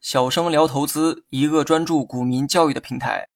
小生聊投资，一个专注股民教育的平台。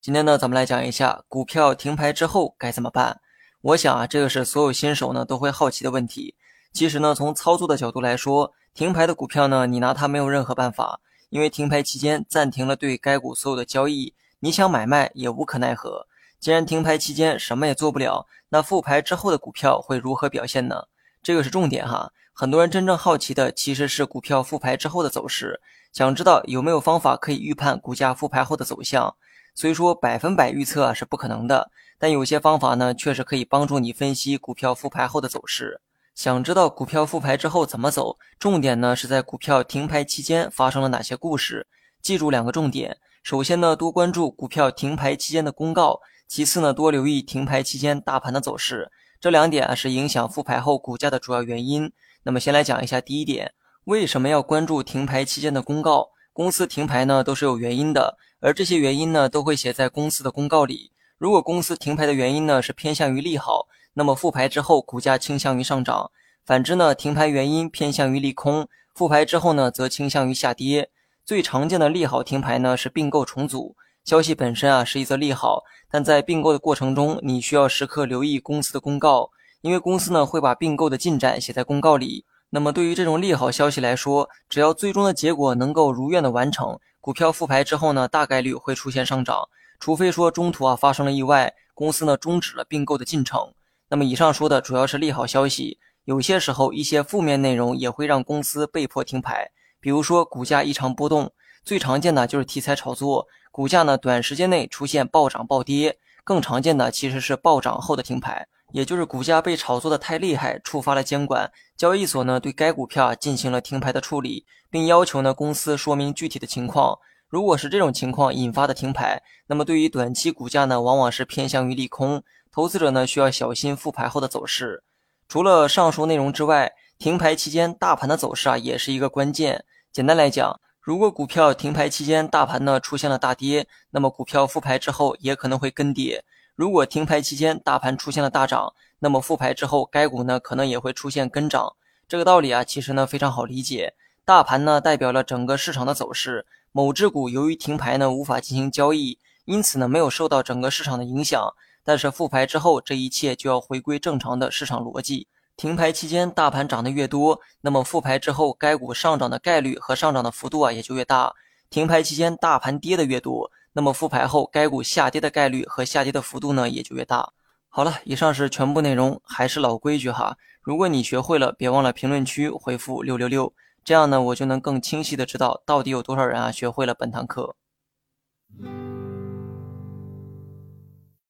今天呢，咱们来讲一下股票停牌之后该怎么办。我想啊，这个是所有新手呢都会好奇的问题。其实呢，从操作的角度来说，停牌的股票呢，你拿它没有任何办法，因为停牌期间暂停了对该股所有的交易，你想买卖也无可奈何。既然停牌期间什么也做不了，那复牌之后的股票会如何表现呢？这个是重点哈。很多人真正好奇的其实是股票复牌之后的走势，想知道有没有方法可以预判股价复牌后的走向。虽说百分百预测是不可能的，但有些方法呢，确实可以帮助你分析股票复牌后的走势。想知道股票复牌之后怎么走，重点呢是在股票停牌期间发生了哪些故事。记住两个重点：首先呢，多关注股票停牌期间的公告。其次呢，多留意停牌期间大盘的走势，这两点啊是影响复牌后股价的主要原因。那么先来讲一下第一点，为什么要关注停牌期间的公告？公司停牌呢都是有原因的，而这些原因呢都会写在公司的公告里。如果公司停牌的原因呢是偏向于利好，那么复牌之后股价倾向于上涨；反之呢，停牌原因偏向于利空，复牌之后呢则倾向于下跌。最常见的利好停牌呢是并购重组。消息本身啊是一则利好，但在并购的过程中，你需要时刻留意公司的公告，因为公司呢会把并购的进展写在公告里。那么对于这种利好消息来说，只要最终的结果能够如愿的完成，股票复牌之后呢，大概率会出现上涨，除非说中途啊发生了意外，公司呢终止了并购的进程。那么以上说的主要是利好消息，有些时候一些负面内容也会让公司被迫停牌，比如说股价异常波动，最常见的就是题材炒作。股价呢，短时间内出现暴涨暴跌，更常见的其实是暴涨后的停牌，也就是股价被炒作的太厉害，触发了监管交易所呢对该股票进行了停牌的处理，并要求呢公司说明具体的情况。如果是这种情况引发的停牌，那么对于短期股价呢，往往是偏向于利空，投资者呢需要小心复牌后的走势。除了上述内容之外，停牌期间大盘的走势啊也是一个关键。简单来讲。如果股票停牌期间大盘呢出现了大跌，那么股票复牌之后也可能会跟跌；如果停牌期间大盘出现了大涨，那么复牌之后该股呢可能也会出现跟涨。这个道理啊其实呢非常好理解，大盘呢代表了整个市场的走势，某只股由于停牌呢无法进行交易，因此呢没有受到整个市场的影响。但是复牌之后，这一切就要回归正常的市场逻辑。停牌期间，大盘涨得越多，那么复牌之后，该股上涨的概率和上涨的幅度啊也就越大。停牌期间，大盘跌的越多，那么复牌后，该股下跌的概率和下跌的幅度呢也就越大。好了，以上是全部内容，还是老规矩哈，如果你学会了，别忘了评论区回复六六六，这样呢我就能更清晰的知道到底有多少人啊学会了本堂课。